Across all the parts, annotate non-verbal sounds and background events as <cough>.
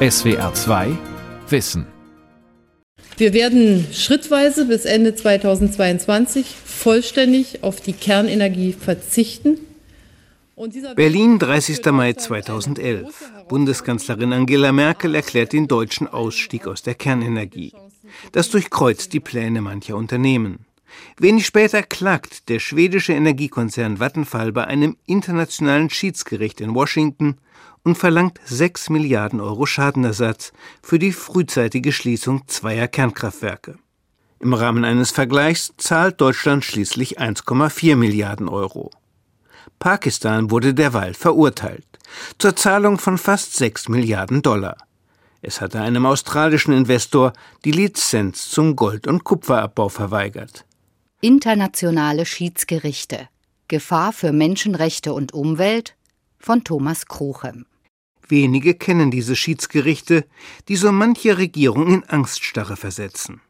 SWR 2 Wissen. Wir werden schrittweise bis Ende 2022 vollständig auf die Kernenergie verzichten. Berlin, 30. Mai 2011. Bundeskanzlerin Angela Merkel erklärt den deutschen Ausstieg aus der Kernenergie. Das durchkreuzt die Pläne mancher Unternehmen. Wenig später klagt der schwedische Energiekonzern Vattenfall bei einem internationalen Schiedsgericht in Washington und verlangt 6 Milliarden Euro Schadenersatz für die frühzeitige Schließung zweier Kernkraftwerke. Im Rahmen eines Vergleichs zahlt Deutschland schließlich 1,4 Milliarden Euro. Pakistan wurde derweil verurteilt zur Zahlung von fast 6 Milliarden Dollar. Es hatte einem australischen Investor die Lizenz zum Gold- und Kupferabbau verweigert. Internationale Schiedsgerichte Gefahr für Menschenrechte und Umwelt von Thomas Krochem. Wenige kennen diese Schiedsgerichte, die so manche Regierung in Angststarre versetzen.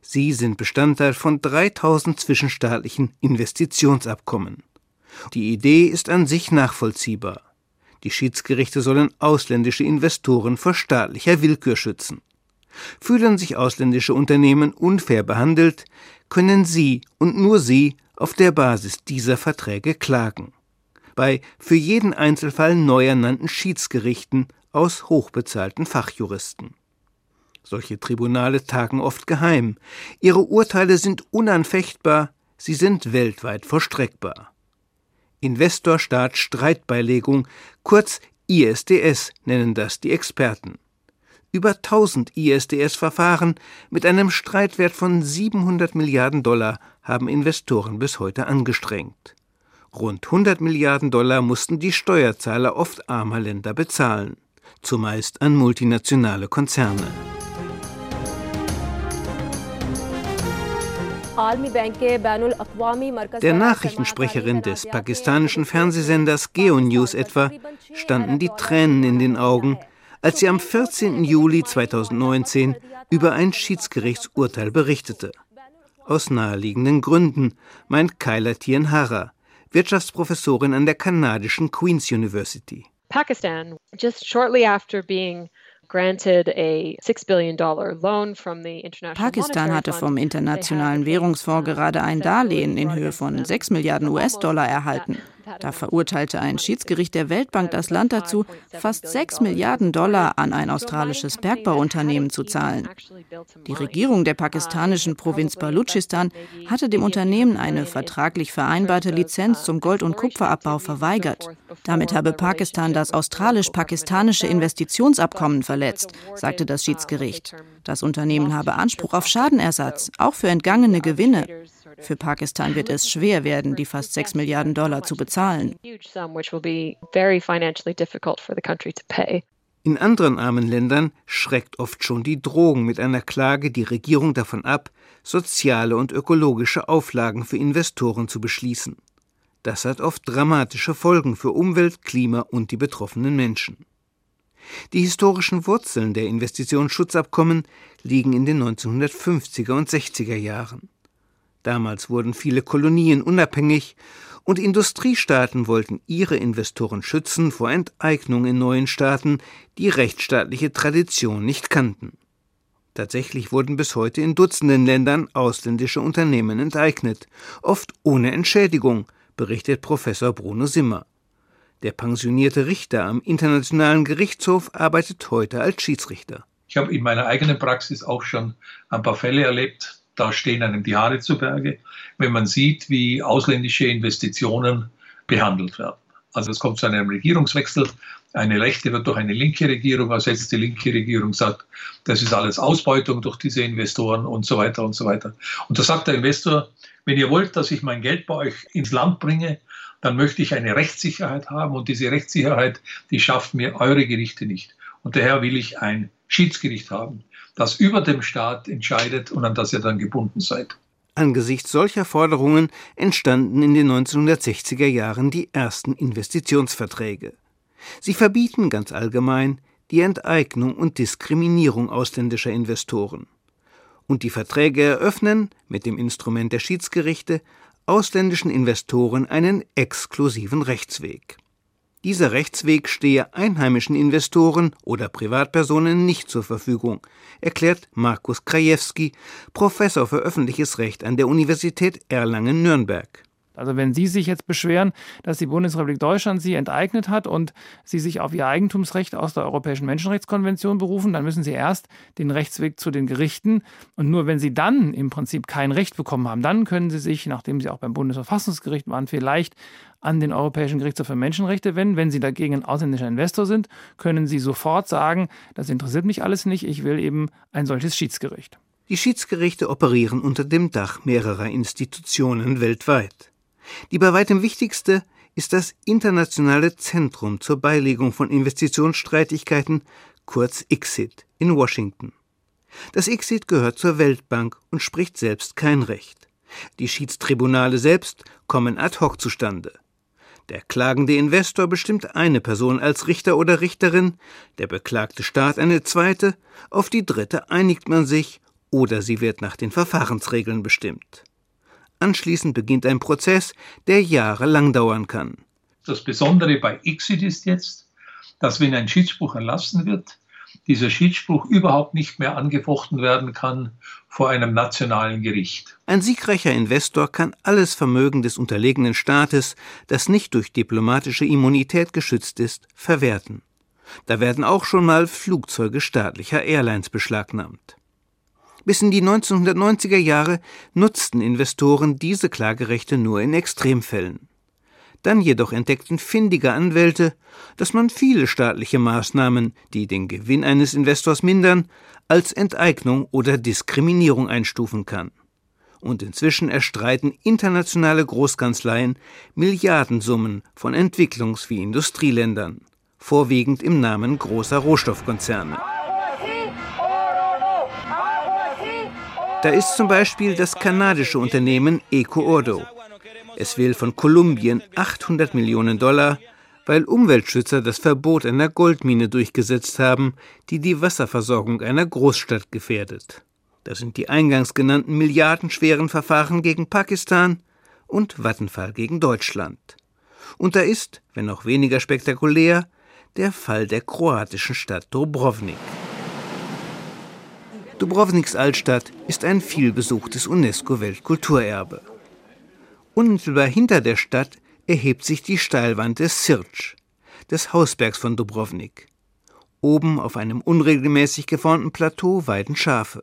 Sie sind Bestandteil von 3000 zwischenstaatlichen Investitionsabkommen. Die Idee ist an sich nachvollziehbar. Die Schiedsgerichte sollen ausländische Investoren vor staatlicher Willkür schützen. Fühlen sich ausländische Unternehmen unfair behandelt, können sie und nur sie auf der Basis dieser Verträge klagen bei für jeden Einzelfall neu ernannten Schiedsgerichten aus hochbezahlten Fachjuristen. Solche Tribunale tagen oft geheim. Ihre Urteile sind unanfechtbar, sie sind weltweit vollstreckbar. Investor-Staat-Streitbeilegung, kurz ISDS nennen das die Experten. Über 1000 ISDS-Verfahren mit einem Streitwert von 700 Milliarden Dollar haben Investoren bis heute angestrengt. Rund 100 Milliarden Dollar mussten die Steuerzahler oft armer Länder bezahlen, zumeist an multinationale Konzerne. Der Nachrichtensprecherin des pakistanischen Fernsehsenders Geo News etwa standen die Tränen in den Augen, als sie am 14. Juli 2019 über ein Schiedsgerichtsurteil berichtete. Aus naheliegenden Gründen, meint Kaila Tienhara, Wirtschaftsprofessorin an der kanadischen Queen's University. Pakistan, just shortly after being Pakistan hatte vom Internationalen Währungsfonds gerade ein Darlehen in Höhe von 6 Milliarden US-Dollar erhalten. Da verurteilte ein Schiedsgericht der Weltbank das Land dazu, fast 6 Milliarden Dollar an ein australisches Bergbauunternehmen zu zahlen. Die Regierung der pakistanischen Provinz Baluchistan hatte dem Unternehmen eine vertraglich vereinbarte Lizenz zum Gold- und Kupferabbau verweigert. Damit habe Pakistan das australisch-pakistanische Investitionsabkommen verletzt, sagte das Schiedsgericht. Das Unternehmen habe Anspruch auf Schadenersatz, auch für entgangene Gewinne. Für Pakistan wird es schwer werden, die fast 6 Milliarden Dollar zu bezahlen. In anderen armen Ländern schreckt oft schon die Drohung mit einer Klage die Regierung davon ab, soziale und ökologische Auflagen für Investoren zu beschließen. Das hat oft dramatische Folgen für Umwelt, Klima und die betroffenen Menschen. Die historischen Wurzeln der Investitionsschutzabkommen liegen in den 1950er und 60er Jahren. Damals wurden viele Kolonien unabhängig und Industriestaaten wollten ihre Investoren schützen vor Enteignung in neuen Staaten, die rechtsstaatliche Tradition nicht kannten. Tatsächlich wurden bis heute in Dutzenden Ländern ausländische Unternehmen enteignet, oft ohne Entschädigung, berichtet Professor Bruno Simmer. Der pensionierte Richter am Internationalen Gerichtshof arbeitet heute als Schiedsrichter. Ich habe in meiner eigenen Praxis auch schon ein paar Fälle erlebt, da stehen einem die Haare zu Berge, wenn man sieht, wie ausländische Investitionen behandelt werden. Also es kommt zu einem Regierungswechsel. Eine rechte wird durch eine linke Regierung ersetzt. Die linke Regierung sagt, das ist alles Ausbeutung durch diese Investoren und so weiter und so weiter. Und da sagt der Investor, wenn ihr wollt, dass ich mein Geld bei euch ins Land bringe, dann möchte ich eine Rechtssicherheit haben und diese Rechtssicherheit, die schafft mir eure Gerichte nicht. Und daher will ich ein Schiedsgericht haben, das über dem Staat entscheidet und an das ihr dann gebunden seid. Angesichts solcher Forderungen entstanden in den 1960er Jahren die ersten Investitionsverträge. Sie verbieten ganz allgemein die Enteignung und Diskriminierung ausländischer Investoren. Und die Verträge eröffnen, mit dem Instrument der Schiedsgerichte, ausländischen Investoren einen exklusiven Rechtsweg. Dieser Rechtsweg stehe einheimischen Investoren oder Privatpersonen nicht zur Verfügung, erklärt Markus Krajewski, Professor für öffentliches Recht an der Universität Erlangen-Nürnberg. Also wenn Sie sich jetzt beschweren, dass die Bundesrepublik Deutschland Sie enteignet hat und Sie sich auf Ihr Eigentumsrecht aus der Europäischen Menschenrechtskonvention berufen, dann müssen Sie erst den Rechtsweg zu den Gerichten. Und nur wenn Sie dann im Prinzip kein Recht bekommen haben, dann können Sie sich, nachdem Sie auch beim Bundesverfassungsgericht waren, vielleicht an den Europäischen Gerichtshof für Menschenrechte wenden. Wenn Sie dagegen ein ausländischer Investor sind, können Sie sofort sagen, das interessiert mich alles nicht, ich will eben ein solches Schiedsgericht. Die Schiedsgerichte operieren unter dem Dach mehrerer Institutionen weltweit. Die bei weitem wichtigste ist das Internationale Zentrum zur Beilegung von Investitionsstreitigkeiten, kurz ICSID, in Washington. Das ICSID gehört zur Weltbank und spricht selbst kein Recht. Die Schiedstribunale selbst kommen ad hoc zustande. Der klagende Investor bestimmt eine Person als Richter oder Richterin, der beklagte Staat eine zweite, auf die dritte einigt man sich oder sie wird nach den Verfahrensregeln bestimmt. Anschließend beginnt ein Prozess, der jahrelang dauern kann. Das Besondere bei Exit ist jetzt, dass wenn ein Schiedsspruch erlassen wird, dieser Schiedsspruch überhaupt nicht mehr angefochten werden kann vor einem nationalen Gericht. Ein siegreicher Investor kann alles Vermögen des unterlegenen Staates, das nicht durch diplomatische Immunität geschützt ist, verwerten. Da werden auch schon mal Flugzeuge staatlicher Airlines beschlagnahmt. Bis in die 1990er Jahre nutzten Investoren diese Klagerechte nur in Extremfällen. Dann jedoch entdeckten findige Anwälte, dass man viele staatliche Maßnahmen, die den Gewinn eines Investors mindern, als Enteignung oder Diskriminierung einstufen kann. Und inzwischen erstreiten internationale Großkanzleien Milliardensummen von Entwicklungs- wie Industrieländern, vorwiegend im Namen großer Rohstoffkonzerne. Da ist zum Beispiel das kanadische Unternehmen EcoOrdo. Es will von Kolumbien 800 Millionen Dollar, weil Umweltschützer das Verbot einer Goldmine durchgesetzt haben, die die Wasserversorgung einer Großstadt gefährdet. Das sind die eingangs genannten milliardenschweren Verfahren gegen Pakistan und Vattenfall gegen Deutschland. Und da ist, wenn auch weniger spektakulär, der Fall der kroatischen Stadt Dubrovnik. Dubrovniks Altstadt ist ein vielbesuchtes UNESCO-Weltkulturerbe. Unmittelbar hinter der Stadt erhebt sich die Steilwand des Sirch, des Hausbergs von Dubrovnik. Oben auf einem unregelmäßig geformten Plateau weiden Schafe.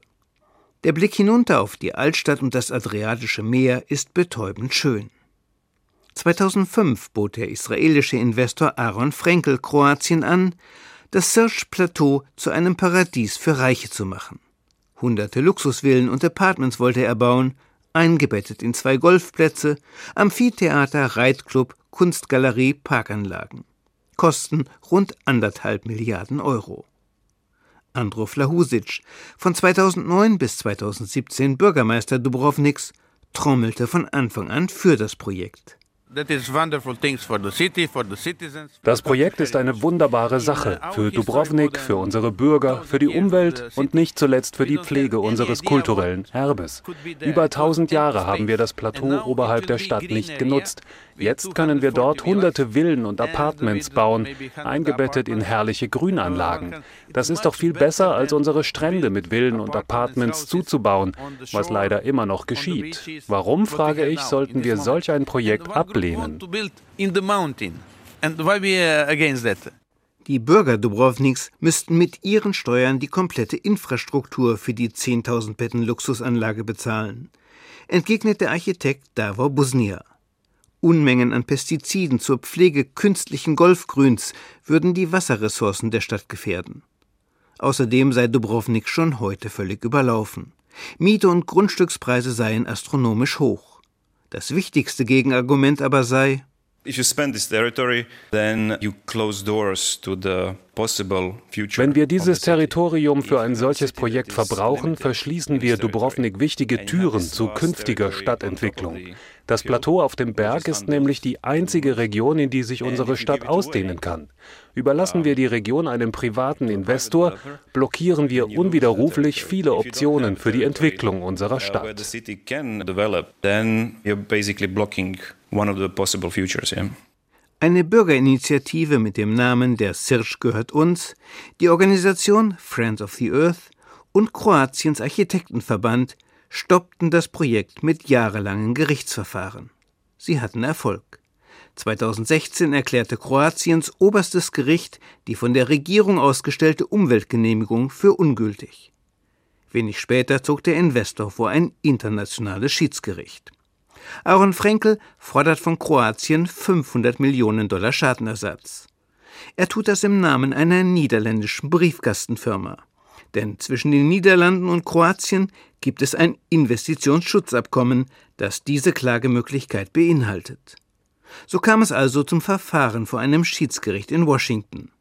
Der Blick hinunter auf die Altstadt und das Adriatische Meer ist betäubend schön. 2005 bot der israelische Investor Aaron Frenkel Kroatien an, das Sirch-Plateau zu einem Paradies für Reiche zu machen. Hunderte Luxusvillen und Apartments wollte er bauen, eingebettet in zwei Golfplätze, Amphitheater, Reitclub, Kunstgalerie, Parkanlagen. Kosten rund anderthalb Milliarden Euro. Andro Flahusic, von 2009 bis 2017 Bürgermeister Dubrovniks, trommelte von Anfang an für das Projekt. Das Projekt ist eine wunderbare Sache für Dubrovnik, für unsere Bürger, für die Umwelt und nicht zuletzt für die Pflege unseres kulturellen Erbes. Über 1000 Jahre haben wir das Plateau oberhalb der Stadt nicht genutzt. Jetzt können wir dort hunderte Villen und Apartments bauen, eingebettet in herrliche Grünanlagen. Das ist doch viel besser, als unsere Strände mit Villen und Apartments zuzubauen, was leider immer noch geschieht. Warum, frage ich, sollten wir solch ein Projekt ablehnen? Die Bürger Dubrovniks müssten mit ihren Steuern die komplette Infrastruktur für die 10.000 Betten Luxusanlage bezahlen, entgegnet der Architekt Davor Busnia. Unmengen an Pestiziden zur Pflege künstlichen Golfgrüns würden die Wasserressourcen der Stadt gefährden. Außerdem sei Dubrovnik schon heute völlig überlaufen. Miete und Grundstückspreise seien astronomisch hoch. Das wichtigste Gegenargument aber sei, wenn wir dieses Territorium für ein solches Projekt verbrauchen, verschließen wir Dubrovnik wichtige Türen zu künftiger Stadtentwicklung. Das Plateau auf dem Berg ist nämlich die einzige Region, in die sich unsere Stadt ausdehnen kann. Überlassen wir die Region einem privaten Investor, blockieren wir unwiderruflich viele Optionen für die Entwicklung unserer Stadt. Eine Bürgerinitiative mit dem Namen Der Sirsch gehört uns, die Organisation Friends of the Earth und Kroatiens Architektenverband stoppten das Projekt mit jahrelangen Gerichtsverfahren. Sie hatten Erfolg. 2016 erklärte Kroatiens oberstes Gericht die von der Regierung ausgestellte Umweltgenehmigung für ungültig. Wenig später zog der Investor vor ein internationales Schiedsgericht. Aaron Frenkel fordert von Kroatien 500 Millionen Dollar Schadenersatz. Er tut das im Namen einer niederländischen Briefkastenfirma. Denn zwischen den Niederlanden und Kroatien gibt es ein Investitionsschutzabkommen, das diese Klagemöglichkeit beinhaltet. So kam es also zum Verfahren vor einem Schiedsgericht in Washington.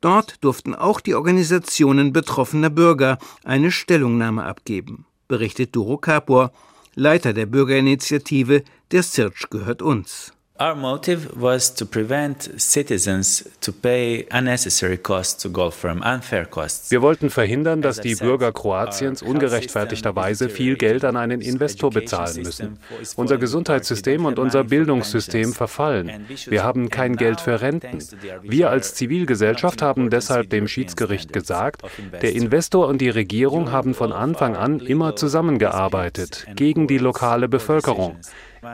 Dort durften auch die Organisationen betroffener Bürger eine Stellungnahme abgeben, berichtet Duro Kapor, Leiter der Bürgerinitiative Der Search gehört uns. Our motive was to prevent citizens to pay unnecessary costs to firm, unfair costs. Wir wollten verhindern, dass die Bürger Kroatiens ungerechtfertigterweise viel Geld an einen Investor bezahlen müssen. Unser Gesundheitssystem und unser Bildungssystem verfallen. Wir haben kein Geld für Renten. Wir als Zivilgesellschaft haben deshalb dem Schiedsgericht gesagt, der Investor und die Regierung haben von Anfang an immer zusammengearbeitet gegen die lokale Bevölkerung.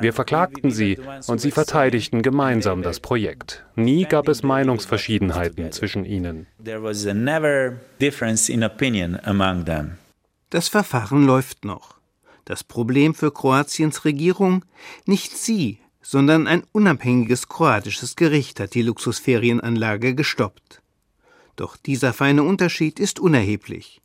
Wir verklagten sie und sie verteidigten gemeinsam das Projekt. Nie gab es Meinungsverschiedenheiten zwischen ihnen. Das Verfahren läuft noch. Das Problem für Kroatiens Regierung? Nicht sie, sondern ein unabhängiges kroatisches Gericht hat die Luxusferienanlage gestoppt. Doch dieser feine Unterschied ist unerheblich.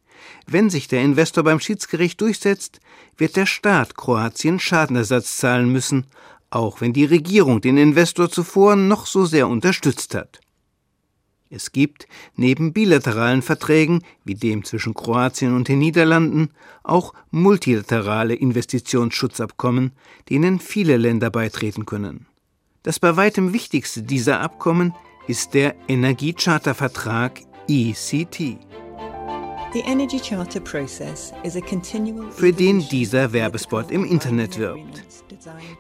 Wenn sich der Investor beim Schiedsgericht durchsetzt, wird der Staat Kroatien Schadenersatz zahlen müssen, auch wenn die Regierung den Investor zuvor noch so sehr unterstützt hat. Es gibt neben bilateralen Verträgen wie dem zwischen Kroatien und den Niederlanden auch multilaterale Investitionsschutzabkommen, denen viele Länder beitreten können. Das bei weitem wichtigste dieser Abkommen ist der Energiechartervertrag ECT für den dieser Werbespot im Internet wirbt.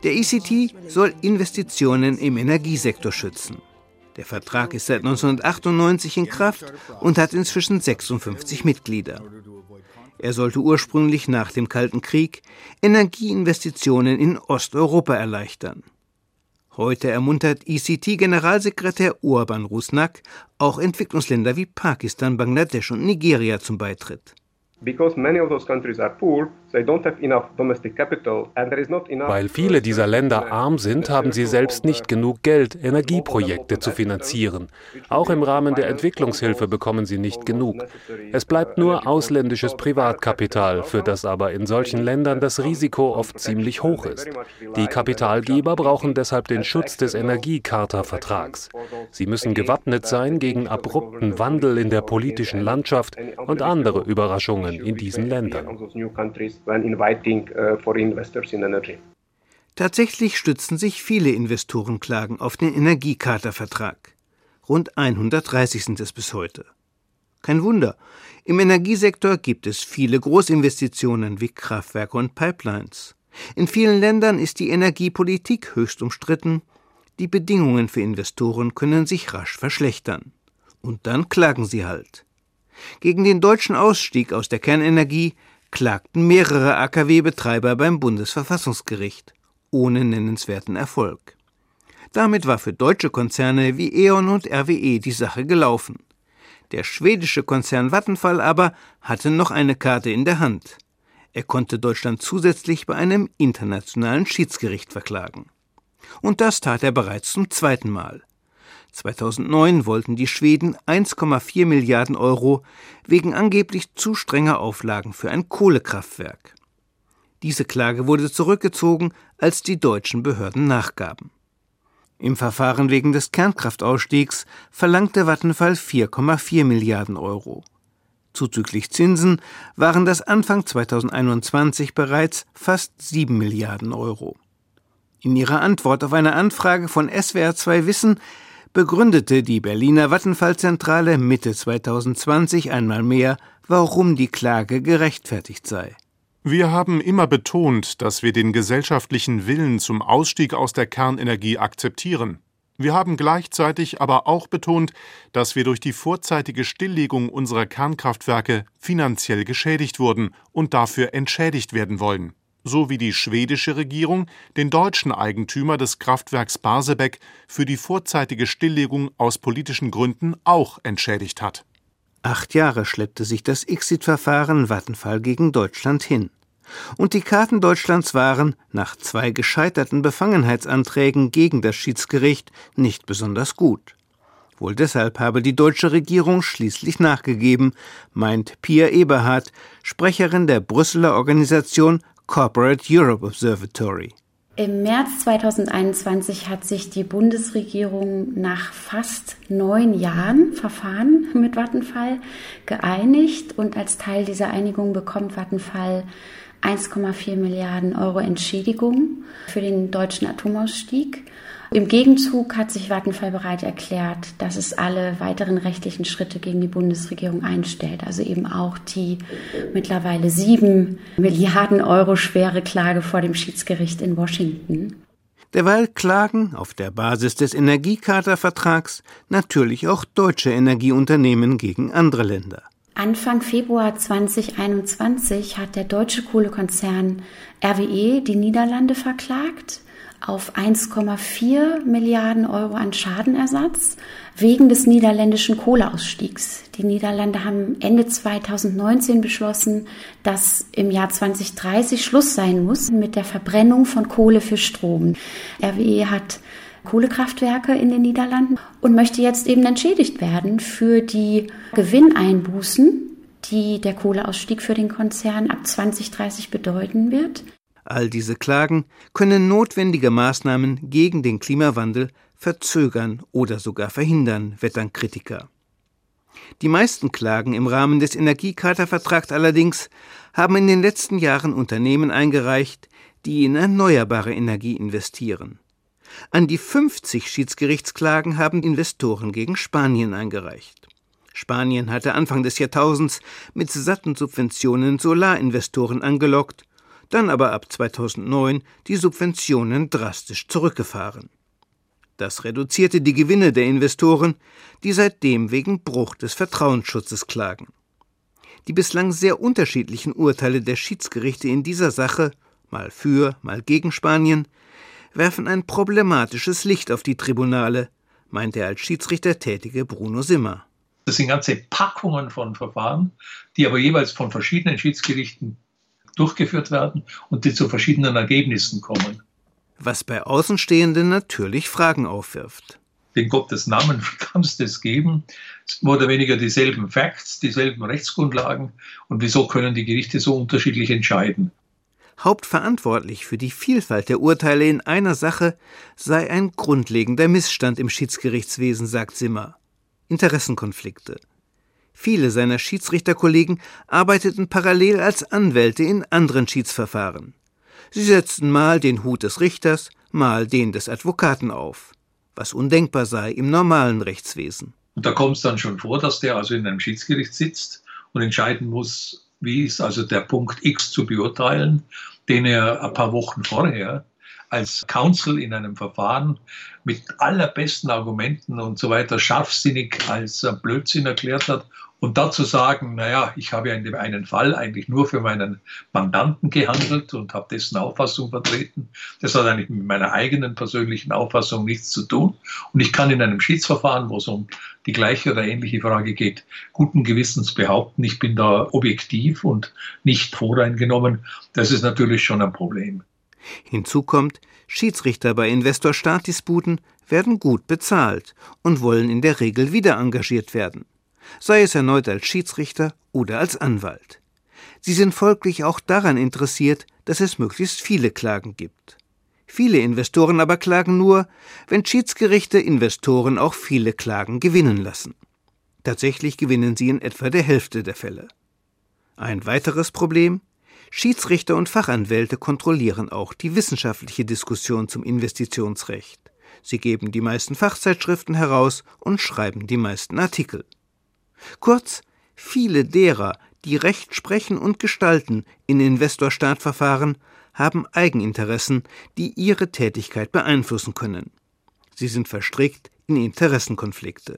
Der ECT soll Investitionen im Energiesektor schützen. Der Vertrag ist seit 1998 in Kraft und hat inzwischen 56 Mitglieder. Er sollte ursprünglich nach dem Kalten Krieg Energieinvestitionen in Osteuropa erleichtern. Heute ermuntert ECT-Generalsekretär Urban Rusnak auch Entwicklungsländer wie Pakistan, Bangladesch und Nigeria zum Beitritt. Because many of those countries are poor, weil viele dieser Länder arm sind, haben sie selbst nicht genug Geld, Energieprojekte zu finanzieren. Auch im Rahmen der Entwicklungshilfe bekommen sie nicht genug. Es bleibt nur ausländisches Privatkapital, für das aber in solchen Ländern das Risiko oft ziemlich hoch ist. Die Kapitalgeber brauchen deshalb den Schutz des Energiecharta-Vertrags. Sie müssen gewappnet sein gegen abrupten Wandel in der politischen Landschaft und andere Überraschungen in diesen Ländern when inviting uh, for investors in energy. Tatsächlich stützen sich viele Investorenklagen auf den Energiecharta-Vertrag. Rund 130 sind es bis heute. Kein Wunder, im Energiesektor gibt es viele Großinvestitionen wie Kraftwerke und Pipelines. In vielen Ländern ist die Energiepolitik höchst umstritten. Die Bedingungen für Investoren können sich rasch verschlechtern. Und dann klagen sie halt. Gegen den deutschen Ausstieg aus der Kernenergie klagten mehrere AKW-Betreiber beim Bundesverfassungsgericht, ohne nennenswerten Erfolg. Damit war für deutsche Konzerne wie E.ON und RWE die Sache gelaufen. Der schwedische Konzern Vattenfall aber hatte noch eine Karte in der Hand. Er konnte Deutschland zusätzlich bei einem internationalen Schiedsgericht verklagen. Und das tat er bereits zum zweiten Mal. 2009 wollten die Schweden 1,4 Milliarden Euro wegen angeblich zu strenger Auflagen für ein Kohlekraftwerk. Diese Klage wurde zurückgezogen, als die deutschen Behörden nachgaben. Im Verfahren wegen des Kernkraftausstiegs verlangte Vattenfall 4,4 Milliarden Euro. Zuzüglich Zinsen waren das Anfang 2021 bereits fast 7 Milliarden Euro. In ihrer Antwort auf eine Anfrage von SWR2 Wissen begründete die Berliner Vattenfallzentrale Mitte 2020 einmal mehr, warum die Klage gerechtfertigt sei. Wir haben immer betont, dass wir den gesellschaftlichen Willen zum Ausstieg aus der Kernenergie akzeptieren. Wir haben gleichzeitig aber auch betont, dass wir durch die vorzeitige Stilllegung unserer Kernkraftwerke finanziell geschädigt wurden und dafür entschädigt werden wollen, so wie die schwedische Regierung den deutschen Eigentümer des Kraftwerks Barsebäck für die vorzeitige Stilllegung aus politischen Gründen auch entschädigt hat. Acht Jahre schleppte sich das Exit-Verfahren Vattenfall gegen Deutschland hin. Und die Karten Deutschlands waren, nach zwei gescheiterten Befangenheitsanträgen gegen das Schiedsgericht, nicht besonders gut. Wohl deshalb habe die deutsche Regierung schließlich nachgegeben, meint Pia Eberhardt, Sprecherin der Brüsseler Organisation Corporate Europe Observatory. Im März 2021 hat sich die Bundesregierung nach fast neun Jahren Verfahren <laughs> mit Vattenfall geeinigt und als Teil dieser Einigung bekommt Vattenfall 1,4 Milliarden Euro Entschädigung für den deutschen Atomausstieg. Im Gegenzug hat sich Vattenfall bereit erklärt, dass es alle weiteren rechtlichen Schritte gegen die Bundesregierung einstellt. Also eben auch die mittlerweile sieben Milliarden Euro schwere Klage vor dem Schiedsgericht in Washington. Derweil klagen auf der Basis des Energiecharta-Vertrags natürlich auch deutsche Energieunternehmen gegen andere Länder. Anfang Februar 2021 hat der deutsche Kohlekonzern RWE die Niederlande verklagt auf 1,4 Milliarden Euro an Schadenersatz wegen des niederländischen Kohleausstiegs. Die Niederlande haben Ende 2019 beschlossen, dass im Jahr 2030 Schluss sein muss mit der Verbrennung von Kohle für Strom. RWE hat Kohlekraftwerke in den Niederlanden und möchte jetzt eben entschädigt werden für die Gewinneinbußen, die der Kohleausstieg für den Konzern ab 2030 bedeuten wird. All diese Klagen können notwendige Maßnahmen gegen den Klimawandel verzögern oder sogar verhindern, wettern Kritiker. Die meisten Klagen im Rahmen des Energiecharta-Vertrags allerdings haben in den letzten Jahren Unternehmen eingereicht, die in erneuerbare Energie investieren. An die 50 Schiedsgerichtsklagen haben Investoren gegen Spanien eingereicht. Spanien hatte Anfang des Jahrtausends mit satten Subventionen Solarinvestoren angelockt dann aber ab 2009 die Subventionen drastisch zurückgefahren. Das reduzierte die Gewinne der Investoren, die seitdem wegen Bruch des Vertrauensschutzes klagen. Die bislang sehr unterschiedlichen Urteile der Schiedsgerichte in dieser Sache, mal für, mal gegen Spanien, werfen ein problematisches Licht auf die Tribunale, meint der als Schiedsrichter tätige Bruno Simmer. Das sind ganze Packungen von Verfahren, die aber jeweils von verschiedenen Schiedsgerichten durchgeführt werden und die zu verschiedenen Ergebnissen kommen. Was bei Außenstehenden natürlich Fragen aufwirft. In Gottes Namen kann es das geben? Mehr oder weniger dieselben Facts, dieselben Rechtsgrundlagen. Und wieso können die Gerichte so unterschiedlich entscheiden? Hauptverantwortlich für die Vielfalt der Urteile in einer Sache sei ein grundlegender Missstand im Schiedsgerichtswesen, sagt Simmer. Interessenkonflikte. Viele seiner Schiedsrichterkollegen arbeiteten parallel als Anwälte in anderen Schiedsverfahren. Sie setzten mal den Hut des Richters, mal den des Advokaten auf, was undenkbar sei im normalen Rechtswesen. Und da kommt es dann schon vor, dass der also in einem Schiedsgericht sitzt und entscheiden muss, wie ist also der Punkt X zu beurteilen, den er ein paar Wochen vorher als Counsel in einem Verfahren mit allerbesten Argumenten und so weiter scharfsinnig als Blödsinn erklärt hat und dazu sagen, naja, ich habe ja in dem einen Fall eigentlich nur für meinen Mandanten gehandelt und habe dessen Auffassung vertreten. Das hat eigentlich mit meiner eigenen persönlichen Auffassung nichts zu tun. Und ich kann in einem Schiedsverfahren, wo es um die gleiche oder ähnliche Frage geht, guten Gewissens behaupten, ich bin da objektiv und nicht voreingenommen. Das ist natürlich schon ein Problem. Hinzu kommt, Schiedsrichter bei Investor-Staat-Disputen werden gut bezahlt und wollen in der Regel wieder engagiert werden sei es erneut als Schiedsrichter oder als Anwalt. Sie sind folglich auch daran interessiert, dass es möglichst viele Klagen gibt. Viele Investoren aber klagen nur, wenn Schiedsgerichte Investoren auch viele Klagen gewinnen lassen. Tatsächlich gewinnen sie in etwa der Hälfte der Fälle. Ein weiteres Problem Schiedsrichter und Fachanwälte kontrollieren auch die wissenschaftliche Diskussion zum Investitionsrecht. Sie geben die meisten Fachzeitschriften heraus und schreiben die meisten Artikel. Kurz, viele derer, die Recht sprechen und gestalten in Investor-Staat-Verfahren, haben Eigeninteressen, die ihre Tätigkeit beeinflussen können. Sie sind verstrickt in Interessenkonflikte.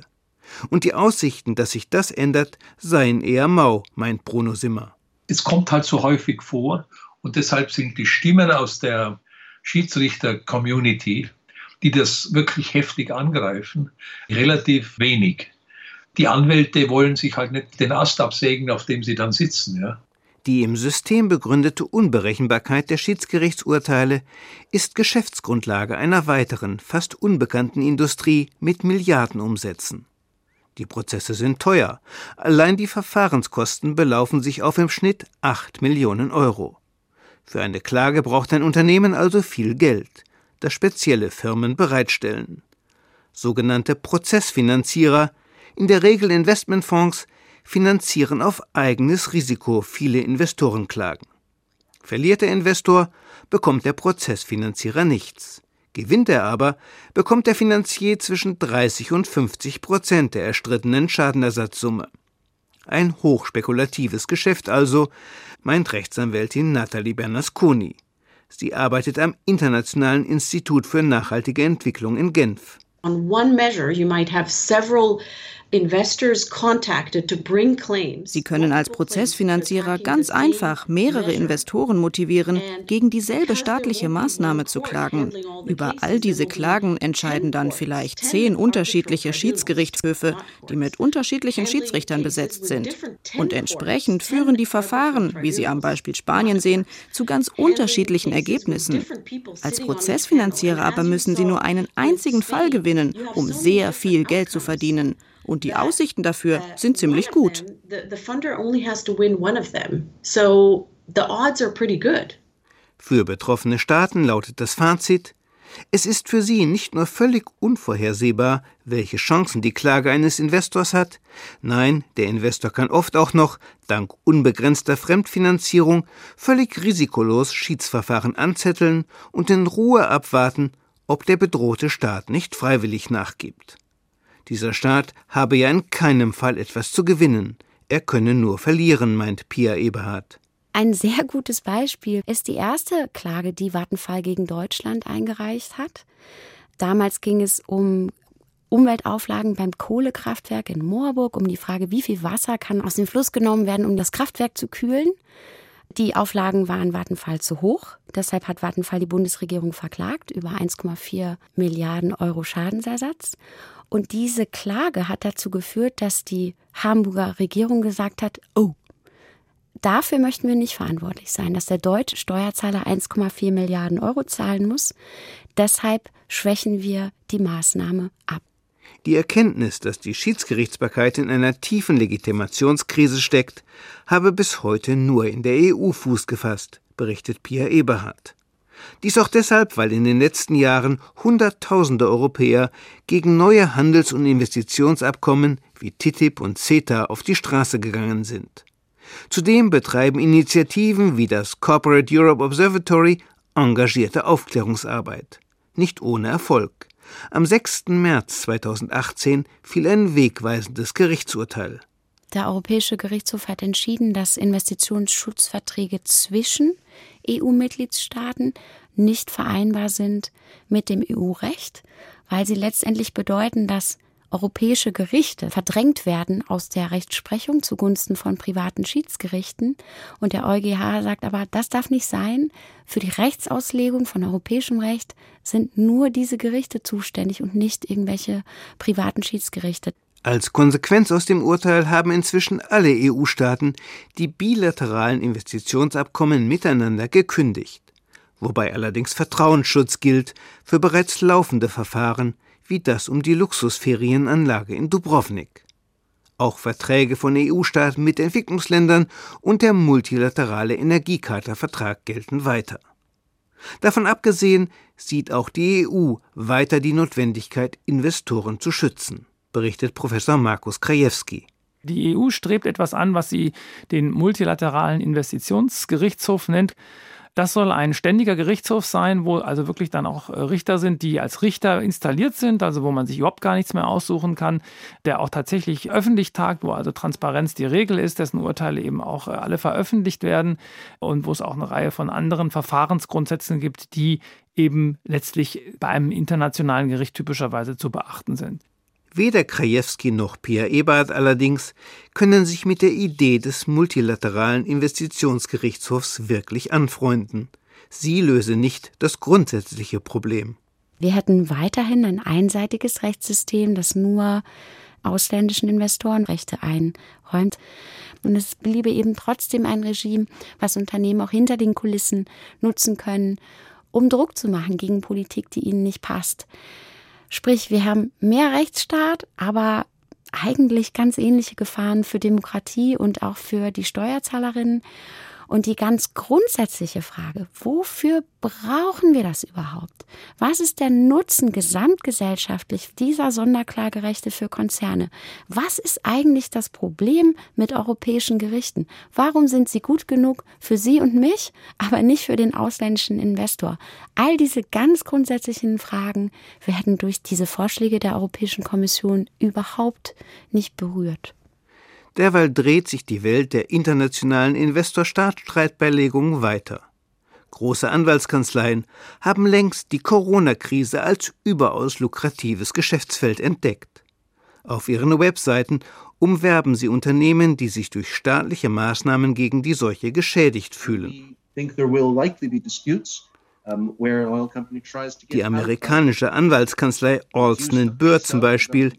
Und die Aussichten, dass sich das ändert, seien eher mau, meint Bruno Simmer. Es kommt halt so häufig vor und deshalb sind die Stimmen aus der Schiedsrichter-Community, die das wirklich heftig angreifen, relativ wenig. Die Anwälte wollen sich halt nicht den Ast absägen, auf dem sie dann sitzen. Ja. Die im System begründete Unberechenbarkeit der Schiedsgerichtsurteile ist Geschäftsgrundlage einer weiteren, fast unbekannten Industrie mit Milliardenumsätzen. Die Prozesse sind teuer. Allein die Verfahrenskosten belaufen sich auf im Schnitt 8 Millionen Euro. Für eine Klage braucht ein Unternehmen also viel Geld, das spezielle Firmen bereitstellen. Sogenannte Prozessfinanzierer, in der Regel Investmentfonds, finanzieren auf eigenes Risiko viele Investorenklagen. Verliert der Investor, bekommt der Prozessfinanzierer nichts. Gewinnt er aber, bekommt der Finanzier zwischen 30 und 50 Prozent der erstrittenen Schadenersatzsumme. Ein hochspekulatives Geschäft also, meint Rechtsanwältin Nathalie Bernasconi. Sie arbeitet am Internationalen Institut für nachhaltige Entwicklung in Genf. On one measure, you might have several Sie können als Prozessfinanzierer ganz einfach mehrere Investoren motivieren, gegen dieselbe staatliche Maßnahme zu klagen. Über all diese Klagen entscheiden dann vielleicht zehn unterschiedliche Schiedsgerichtshöfe, die mit unterschiedlichen Schiedsrichtern besetzt sind. Und entsprechend führen die Verfahren, wie Sie am Beispiel Spanien sehen, zu ganz unterschiedlichen Ergebnissen. Als Prozessfinanzierer aber müssen Sie nur einen einzigen Fall gewinnen, um sehr viel Geld zu verdienen. Und die Aussichten dafür sind ziemlich gut. Für betroffene Staaten lautet das Fazit, es ist für sie nicht nur völlig unvorhersehbar, welche Chancen die Klage eines Investors hat, nein, der Investor kann oft auch noch, dank unbegrenzter Fremdfinanzierung, völlig risikolos Schiedsverfahren anzetteln und in Ruhe abwarten, ob der bedrohte Staat nicht freiwillig nachgibt. Dieser Staat habe ja in keinem Fall etwas zu gewinnen. Er könne nur verlieren, meint Pia Eberhard. Ein sehr gutes Beispiel ist die erste Klage, die Vattenfall gegen Deutschland eingereicht hat. Damals ging es um Umweltauflagen beim Kohlekraftwerk in Moorburg, um die Frage, wie viel Wasser kann aus dem Fluss genommen werden, um das Kraftwerk zu kühlen. Die Auflagen waren Vattenfall zu hoch. Deshalb hat Vattenfall die Bundesregierung verklagt über 1,4 Milliarden Euro Schadensersatz. Und diese Klage hat dazu geführt, dass die Hamburger Regierung gesagt hat, oh, dafür möchten wir nicht verantwortlich sein, dass der deutsche Steuerzahler 1,4 Milliarden Euro zahlen muss. Deshalb schwächen wir die Maßnahme ab. Die Erkenntnis, dass die Schiedsgerichtsbarkeit in einer tiefen Legitimationskrise steckt, habe bis heute nur in der EU Fuß gefasst, berichtet Pia Eberhardt. Dies auch deshalb, weil in den letzten Jahren Hunderttausende Europäer gegen neue Handels- und Investitionsabkommen wie TTIP und CETA auf die Straße gegangen sind. Zudem betreiben Initiativen wie das Corporate Europe Observatory engagierte Aufklärungsarbeit. Nicht ohne Erfolg. Am 6. März 2018 fiel ein wegweisendes Gerichtsurteil. Der Europäische Gerichtshof hat entschieden, dass Investitionsschutzverträge zwischen EU-Mitgliedstaaten nicht vereinbar sind mit dem EU-Recht, weil sie letztendlich bedeuten, dass europäische Gerichte verdrängt werden aus der Rechtsprechung zugunsten von privaten Schiedsgerichten. Und der EuGH sagt aber, das darf nicht sein. Für die Rechtsauslegung von europäischem Recht sind nur diese Gerichte zuständig und nicht irgendwelche privaten Schiedsgerichte. Als Konsequenz aus dem Urteil haben inzwischen alle EU-Staaten die bilateralen Investitionsabkommen miteinander gekündigt, wobei allerdings Vertrauensschutz gilt für bereits laufende Verfahren wie das um die Luxusferienanlage in Dubrovnik. Auch Verträge von EU-Staaten mit Entwicklungsländern und der multilaterale Energiecharta-Vertrag gelten weiter. Davon abgesehen sieht auch die EU weiter die Notwendigkeit, Investoren zu schützen berichtet Professor Markus Krajewski. Die EU strebt etwas an, was sie den multilateralen Investitionsgerichtshof nennt. Das soll ein ständiger Gerichtshof sein, wo also wirklich dann auch äh, Richter sind, die als Richter installiert sind, also wo man sich überhaupt gar nichts mehr aussuchen kann, der auch tatsächlich öffentlich tagt, wo also Transparenz die Regel ist, dessen Urteile eben auch äh, alle veröffentlicht werden und wo es auch eine Reihe von anderen Verfahrensgrundsätzen gibt, die eben letztlich bei einem internationalen Gericht typischerweise zu beachten sind. Weder Krajewski noch Pierre Ebert allerdings können sich mit der Idee des multilateralen Investitionsgerichtshofs wirklich anfreunden. Sie löse nicht das grundsätzliche Problem. Wir hätten weiterhin ein einseitiges Rechtssystem, das nur ausländischen Investoren Rechte einräumt. Und es bliebe eben trotzdem ein Regime, was Unternehmen auch hinter den Kulissen nutzen können, um Druck zu machen gegen Politik, die ihnen nicht passt. Sprich, wir haben mehr Rechtsstaat, aber eigentlich ganz ähnliche Gefahren für Demokratie und auch für die Steuerzahlerinnen. Und die ganz grundsätzliche Frage, wofür brauchen wir das überhaupt? Was ist der Nutzen gesamtgesellschaftlich dieser Sonderklagerechte für Konzerne? Was ist eigentlich das Problem mit europäischen Gerichten? Warum sind sie gut genug für Sie und mich, aber nicht für den ausländischen Investor? All diese ganz grundsätzlichen Fragen werden durch diese Vorschläge der Europäischen Kommission überhaupt nicht berührt. Derweil dreht sich die Welt der internationalen Investor-Staat-Streitbeilegung weiter. Große Anwaltskanzleien haben längst die Corona-Krise als überaus lukratives Geschäftsfeld entdeckt. Auf ihren Webseiten umwerben sie Unternehmen, die sich durch staatliche Maßnahmen gegen die Seuche geschädigt fühlen. Die amerikanische Anwaltskanzlei Alston Burr zum Beispiel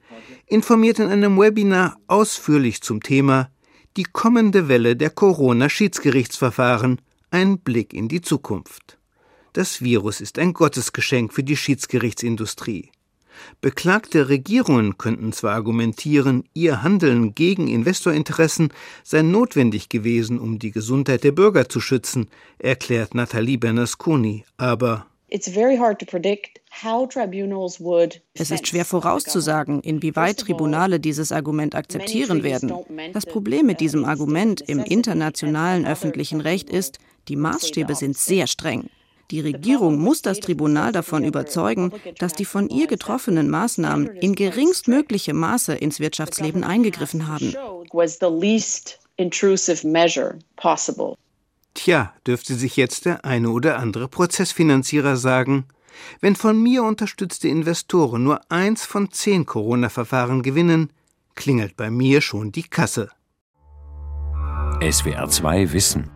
informiert in einem Webinar ausführlich zum Thema Die kommende Welle der Corona-Schiedsgerichtsverfahren, ein Blick in die Zukunft. Das Virus ist ein Gottesgeschenk für die Schiedsgerichtsindustrie. Beklagte Regierungen könnten zwar argumentieren, ihr Handeln gegen Investorinteressen sei notwendig gewesen, um die Gesundheit der Bürger zu schützen, erklärt Nathalie Bernasconi, aber es ist schwer vorauszusagen, inwieweit Tribunale dieses Argument akzeptieren werden. Das Problem mit diesem Argument im internationalen öffentlichen Recht ist, die Maßstäbe sind sehr streng. Die Regierung muss das Tribunal davon überzeugen, dass die von ihr getroffenen Maßnahmen in geringstmöglichem Maße ins Wirtschaftsleben eingegriffen haben. Tja, dürfte sich jetzt der eine oder andere Prozessfinanzierer sagen, wenn von mir unterstützte Investoren nur eins von zehn Corona-Verfahren gewinnen, klingelt bei mir schon die Kasse. SWR 2 Wissen